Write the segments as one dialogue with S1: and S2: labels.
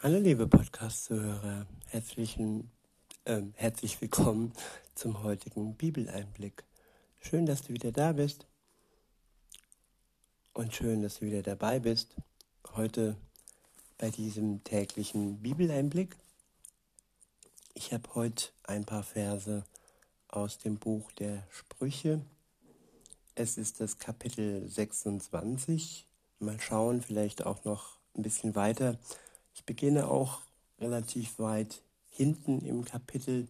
S1: Hallo liebe Podcast-Zuhörer, herzlichen, äh, herzlich willkommen zum heutigen Bibeleinblick. Schön, dass du wieder da bist und schön, dass du wieder dabei bist. Heute bei diesem täglichen Bibeleinblick. Ich habe heute ein paar Verse aus dem Buch der Sprüche. Es ist das Kapitel 26. Mal schauen, vielleicht auch noch ein bisschen weiter ich beginne auch relativ weit hinten im Kapitel.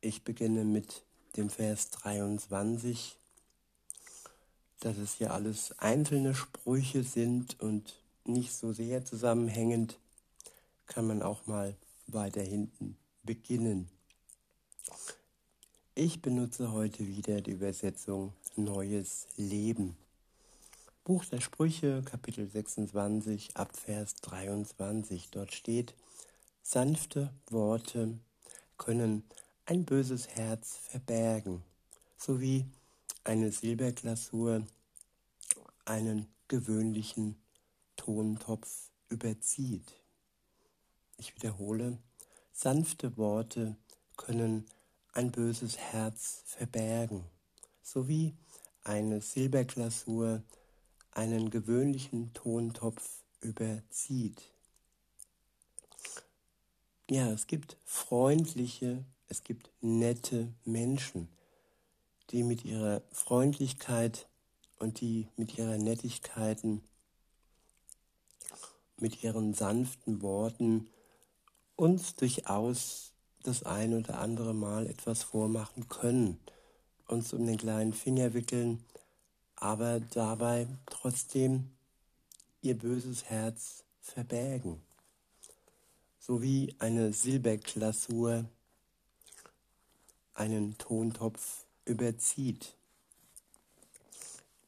S1: Ich beginne mit dem Vers 23, dass es hier alles einzelne Sprüche sind und nicht so sehr zusammenhängend, kann man auch mal weiter hinten beginnen. Ich benutze heute wieder die Übersetzung Neues Leben. Buch der Sprüche, Kapitel 26, Abvers 23. Dort steht, sanfte Worte können ein böses Herz verbergen, sowie eine Silberglasur einen gewöhnlichen Tontopf überzieht. Ich wiederhole, sanfte Worte können ein böses Herz verbergen, sowie eine Silberglasur einen gewöhnlichen Tontopf überzieht. Ja, es gibt freundliche, es gibt nette Menschen, die mit ihrer Freundlichkeit und die mit ihrer Nettigkeiten, mit ihren sanften Worten uns durchaus das ein oder andere Mal etwas vormachen können, uns um den kleinen Finger wickeln, aber dabei trotzdem ihr böses Herz verbergen, so wie eine Silberglasur einen Tontopf überzieht.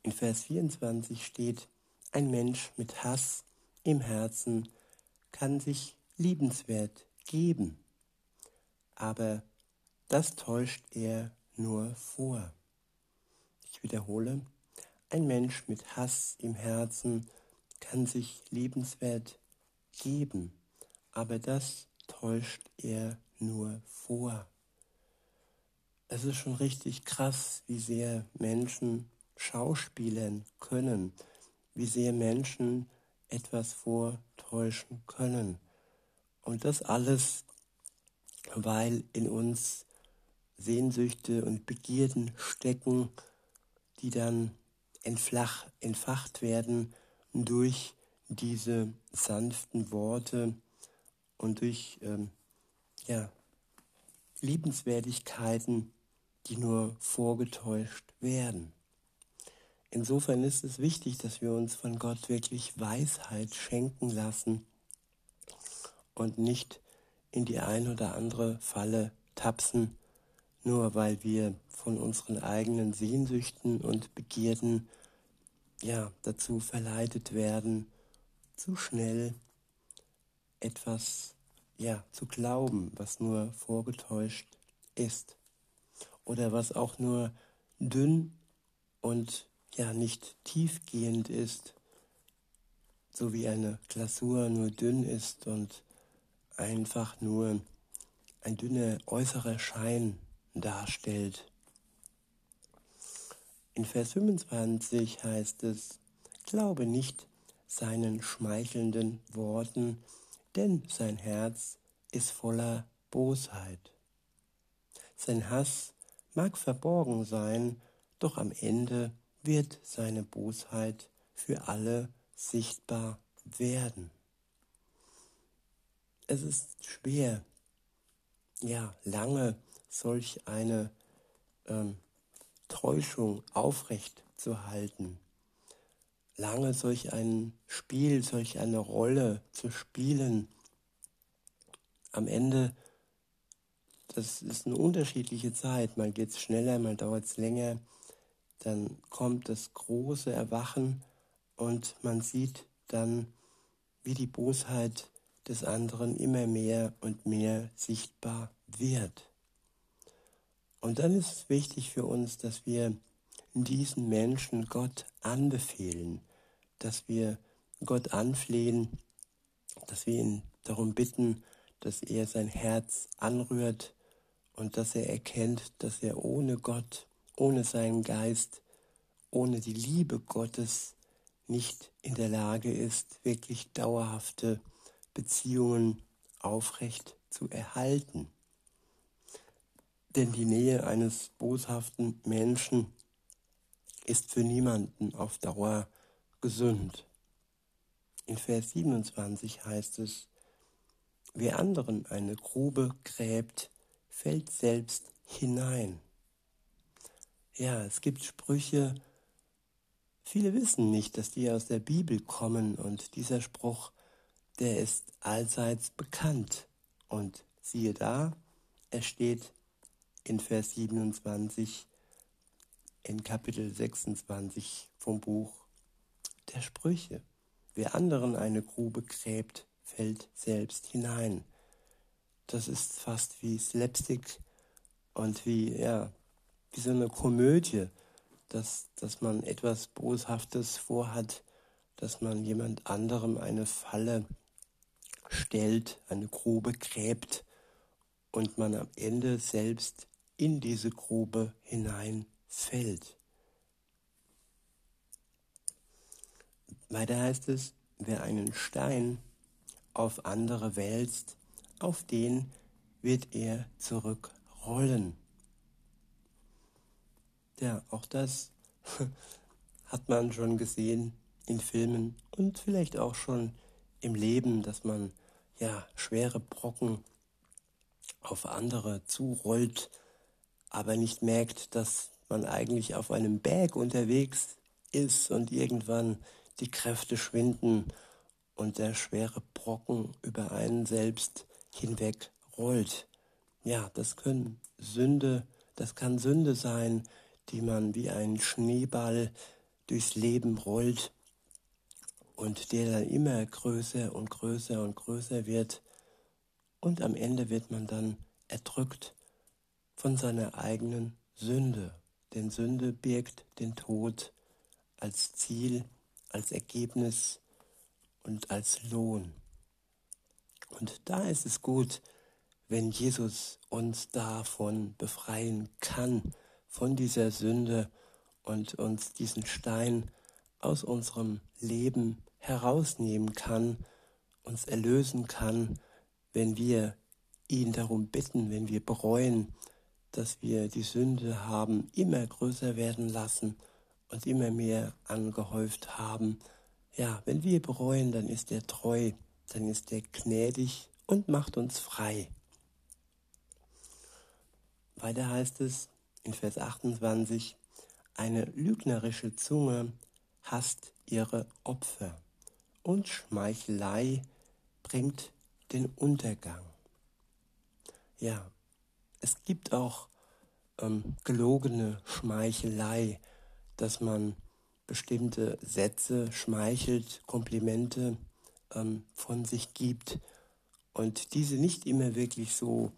S1: In Vers 24 steht, ein Mensch mit Hass im Herzen kann sich liebenswert geben, aber das täuscht er nur vor. Ich wiederhole, ein Mensch mit Hass im Herzen kann sich liebenswert geben, aber das täuscht er nur vor. Es ist schon richtig krass, wie sehr Menschen schauspielern können, wie sehr Menschen etwas vortäuschen können. Und das alles, weil in uns Sehnsüchte und Begierden stecken, die dann entflach, entfacht werden durch diese sanften Worte und durch ähm, ja, Liebenswertigkeiten, die nur vorgetäuscht werden. Insofern ist es wichtig, dass wir uns von Gott wirklich Weisheit schenken lassen und nicht in die ein oder andere Falle tapsen, nur weil wir von unseren eigenen Sehnsüchten und Begierden ja dazu verleitet werden, zu schnell etwas ja zu glauben, was nur vorgetäuscht ist. Oder was auch nur dünn und ja nicht tiefgehend ist, so wie eine Glasur nur dünn ist und einfach nur ein dünner äußerer Schein darstellt. In Vers 25 heißt es, glaube nicht seinen schmeichelnden Worten, denn sein Herz ist voller Bosheit. Sein Hass mag verborgen sein, doch am Ende wird seine Bosheit für alle sichtbar werden. Es ist schwer, ja, lange solch eine ähm, Täuschung aufrecht zu halten, lange solch ein Spiel, solch eine Rolle zu spielen. Am Ende, das ist eine unterschiedliche Zeit, mal geht es schneller, mal dauert es länger, dann kommt das große Erwachen und man sieht dann, wie die Bosheit des anderen immer mehr und mehr sichtbar wird. Und dann ist es wichtig für uns, dass wir diesen Menschen Gott anbefehlen, dass wir Gott anflehen, dass wir ihn darum bitten, dass er sein Herz anrührt und dass er erkennt, dass er ohne Gott, ohne seinen Geist, ohne die Liebe Gottes nicht in der Lage ist, wirklich dauerhafte Beziehungen aufrecht zu erhalten. Denn die Nähe eines boshaften Menschen ist für niemanden auf Dauer gesund. In Vers 27 heißt es, wer anderen eine Grube gräbt, fällt selbst hinein. Ja, es gibt Sprüche, viele wissen nicht, dass die aus der Bibel kommen und dieser Spruch, der ist allseits bekannt. Und siehe da, er steht in Vers 27 in Kapitel 26 vom Buch der Sprüche. Wer anderen eine Grube gräbt, fällt selbst hinein. Das ist fast wie Slapstick und wie, ja, wie so eine Komödie, dass, dass man etwas Boshaftes vorhat, dass man jemand anderem eine Falle stellt, eine Grube gräbt und man am Ende selbst in diese Grube hineinfällt. Weiter heißt es, wer einen Stein auf andere wälzt, auf den wird er zurückrollen. Ja, auch das hat man schon gesehen in Filmen und vielleicht auch schon im Leben, dass man ja schwere Brocken auf andere zurollt, aber nicht merkt, dass man eigentlich auf einem Berg unterwegs ist und irgendwann die Kräfte schwinden und der schwere Brocken über einen selbst hinweg rollt. Ja, das können Sünde, das kann Sünde sein, die man wie ein Schneeball durchs Leben rollt und der dann immer größer und größer und größer wird und am Ende wird man dann erdrückt von seiner eigenen Sünde. Denn Sünde birgt den Tod als Ziel, als Ergebnis und als Lohn. Und da ist es gut, wenn Jesus uns davon befreien kann, von dieser Sünde und uns diesen Stein aus unserem Leben herausnehmen kann, uns erlösen kann, wenn wir ihn darum bitten, wenn wir bereuen, dass wir die Sünde haben immer größer werden lassen und immer mehr angehäuft haben. Ja, wenn wir bereuen, dann ist er treu, dann ist er gnädig und macht uns frei. Weiter heißt es in Vers 28, eine lügnerische Zunge hasst ihre Opfer und Schmeichelei bringt den Untergang. Ja, es gibt auch ähm, gelogene Schmeichelei, dass man bestimmte Sätze schmeichelt, Komplimente ähm, von sich gibt und diese nicht immer wirklich so,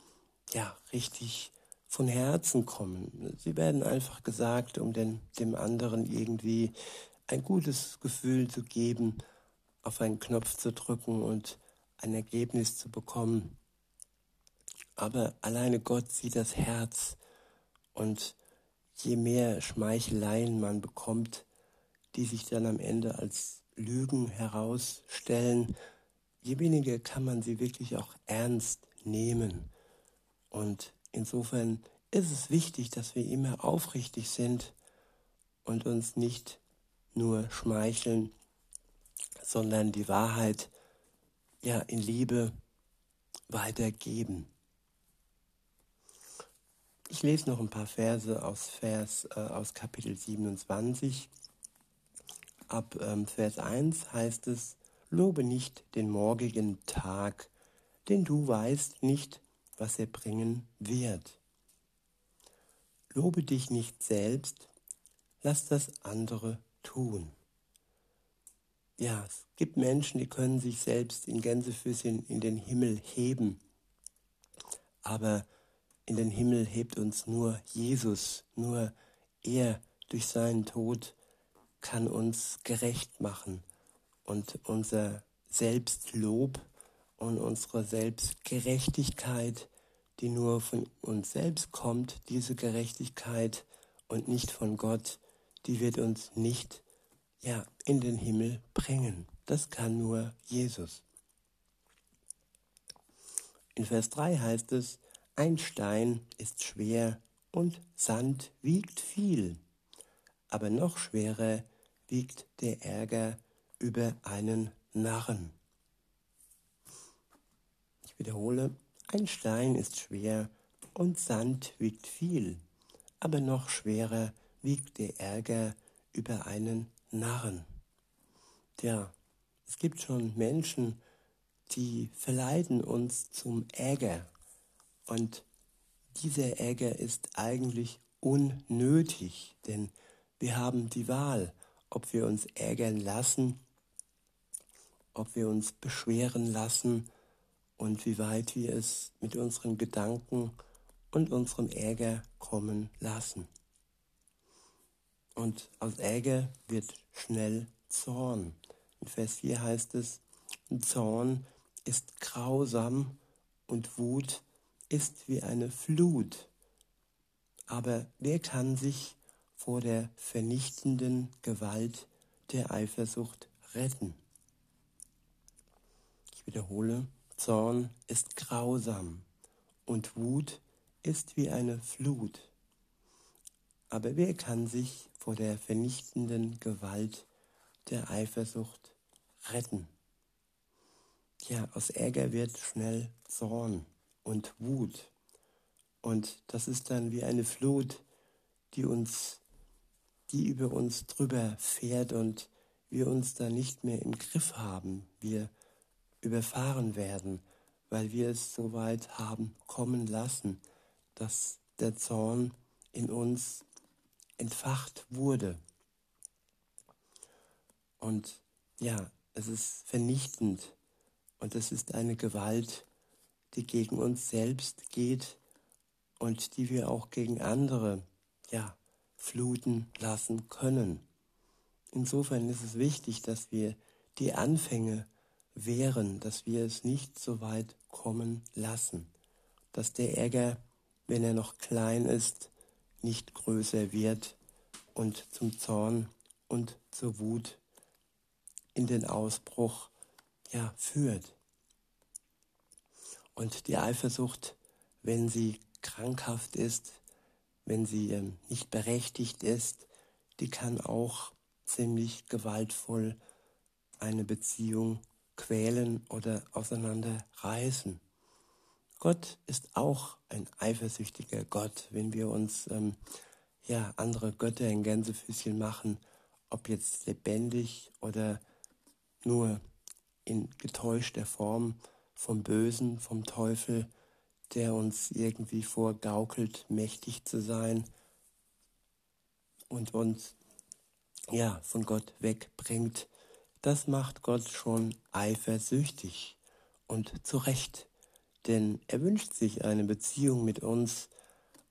S1: ja, richtig von Herzen kommen. Sie werden einfach gesagt, um den, dem anderen irgendwie ein gutes Gefühl zu geben, auf einen Knopf zu drücken und ein Ergebnis zu bekommen. Aber alleine Gott sieht das Herz und je mehr Schmeicheleien man bekommt, die sich dann am Ende als Lügen herausstellen, je weniger kann man sie wirklich auch ernst nehmen. Und insofern ist es wichtig, dass wir immer aufrichtig sind und uns nicht nur schmeicheln, sondern die Wahrheit ja in Liebe weitergeben. Ich lese noch ein paar Verse aus Vers äh, aus Kapitel 27. Ab ähm, Vers 1 heißt es: Lobe nicht den morgigen Tag, denn du weißt nicht, was er bringen wird. Lobe dich nicht selbst, lass das andere tun. Ja, es gibt Menschen, die können sich selbst in Gänsefüßchen in den Himmel heben. Aber in den Himmel hebt uns nur Jesus, nur er durch seinen Tod kann uns gerecht machen und unser Selbstlob und unsere Selbstgerechtigkeit, die nur von uns selbst kommt, diese Gerechtigkeit und nicht von Gott, die wird uns nicht ja, in den Himmel bringen. Das kann nur Jesus. In Vers 3 heißt es, ein Stein ist schwer und Sand wiegt viel, aber noch schwerer wiegt der Ärger über einen Narren. Ich wiederhole, ein Stein ist schwer und Sand wiegt viel, aber noch schwerer wiegt der Ärger über einen Narren. Tja, es gibt schon Menschen, die verleiten uns zum Ärger. Und dieser Ärger ist eigentlich unnötig, denn wir haben die Wahl, ob wir uns ärgern lassen, ob wir uns beschweren lassen und wie weit wir es mit unseren Gedanken und unserem Ärger kommen lassen. Und aus Ärger wird schnell Zorn. In Vers 4 heißt es, Zorn ist grausam und Wut ist wie eine Flut. Aber wer kann sich vor der vernichtenden Gewalt der Eifersucht retten? Ich wiederhole, Zorn ist grausam und Wut ist wie eine Flut. Aber wer kann sich vor der vernichtenden Gewalt der Eifersucht retten? Ja, aus Ärger wird schnell Zorn und Wut. Und das ist dann wie eine Flut, die uns, die über uns drüber fährt und wir uns da nicht mehr im Griff haben. Wir überfahren werden, weil wir es so weit haben kommen lassen, dass der Zorn in uns entfacht wurde. Und ja, es ist vernichtend und es ist eine Gewalt, die gegen uns selbst geht und die wir auch gegen andere ja, fluten lassen können. Insofern ist es wichtig, dass wir die Anfänge wehren, dass wir es nicht so weit kommen lassen, dass der Ärger, wenn er noch klein ist, nicht größer wird und zum Zorn und zur Wut in den Ausbruch ja, führt. Und die Eifersucht, wenn sie krankhaft ist, wenn sie ähm, nicht berechtigt ist, die kann auch ziemlich gewaltvoll eine Beziehung quälen oder auseinanderreißen. Gott ist auch ein eifersüchtiger Gott, wenn wir uns ähm, ja andere Götter in Gänsefüßchen machen, ob jetzt lebendig oder nur in getäuschter Form vom Bösen, vom Teufel, der uns irgendwie vorgaukelt, mächtig zu sein und uns ja von Gott wegbringt. Das macht Gott schon eifersüchtig und zu Recht denn er wünscht sich eine Beziehung mit uns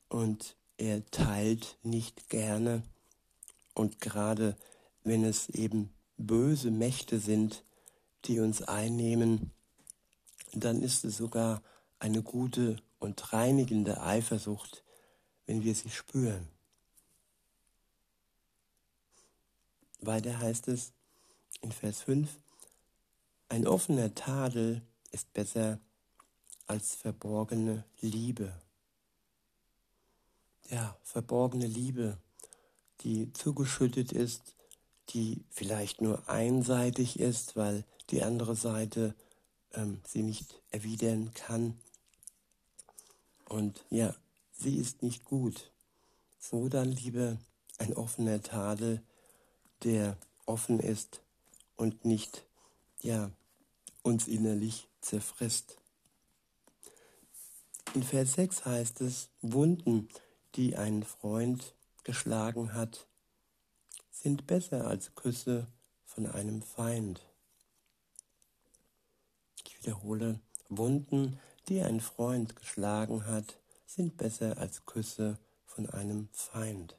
S1: und er teilt nicht gerne. Und gerade wenn es eben böse Mächte sind, die uns einnehmen, dann ist es sogar eine gute und reinigende Eifersucht, wenn wir sie spüren. Weiter heißt es in Vers 5, ein offener Tadel ist besser als verborgene Liebe. Ja, verborgene Liebe, die zugeschüttet ist, die vielleicht nur einseitig ist, weil die andere Seite ähm, sie nicht erwidern kann. Und ja, sie ist nicht gut. So dann lieber ein offener Tadel, der offen ist und nicht, ja, uns innerlich zerfrisst. In Vers 6 heißt es, Wunden, die ein Freund geschlagen hat, sind besser als Küsse von einem Feind. Wiederhole, Wunden, die ein Freund geschlagen hat, sind besser als Küsse von einem Feind.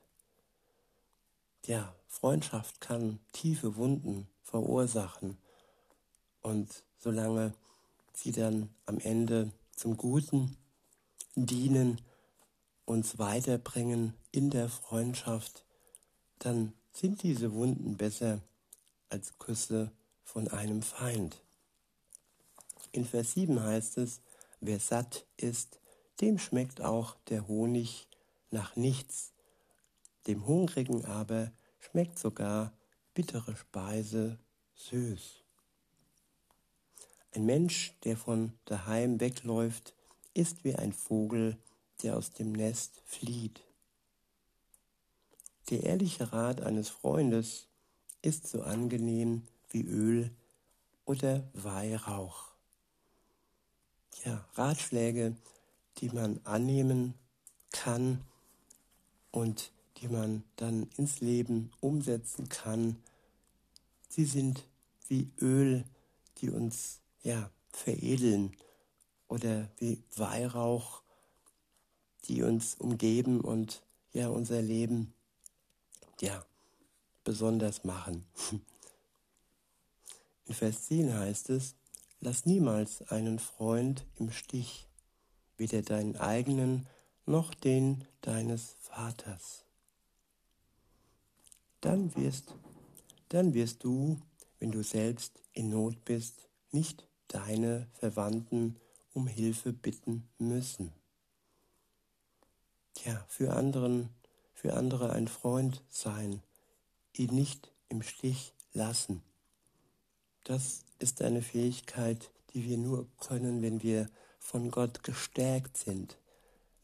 S1: Ja, Freundschaft kann tiefe Wunden verursachen und solange sie dann am Ende zum Guten dienen, uns weiterbringen in der Freundschaft, dann sind diese Wunden besser als Küsse von einem Feind. In Vers 7 heißt es, wer satt ist, dem schmeckt auch der Honig nach nichts, dem Hungrigen aber schmeckt sogar bittere Speise süß. Ein Mensch, der von daheim wegläuft, ist wie ein Vogel, der aus dem Nest flieht. Der ehrliche Rat eines Freundes ist so angenehm wie Öl oder Weihrauch. Ja, Ratschläge, die man annehmen kann und die man dann ins Leben umsetzen kann, sie sind wie Öl, die uns ja veredeln oder wie Weihrauch, die uns umgeben und ja unser Leben ja besonders machen. In Vers 10 heißt es, lass niemals einen Freund im Stich, weder deinen eigenen noch den deines Vaters. Dann wirst, dann wirst du, wenn du selbst in Not bist, nicht deine Verwandten um Hilfe bitten müssen. Ja, für anderen, für andere ein Freund sein, ihn nicht im Stich lassen. Das ist eine Fähigkeit, die wir nur können, wenn wir von Gott gestärkt sind,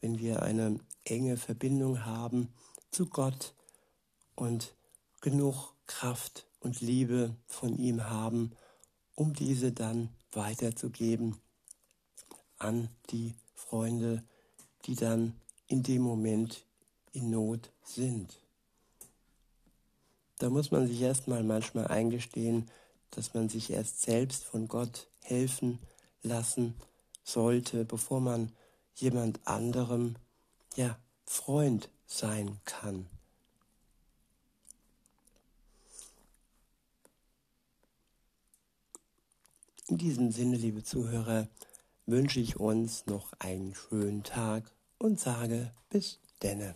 S1: wenn wir eine enge Verbindung haben zu Gott und genug Kraft und Liebe von ihm haben, um diese dann weiterzugeben an die Freunde, die dann in dem Moment in Not sind. Da muss man sich erstmal manchmal eingestehen, dass man sich erst selbst von Gott helfen lassen sollte, bevor man jemand anderem, ja, Freund sein kann. In diesem Sinne, liebe Zuhörer, wünsche ich uns noch einen schönen Tag und sage bis denne.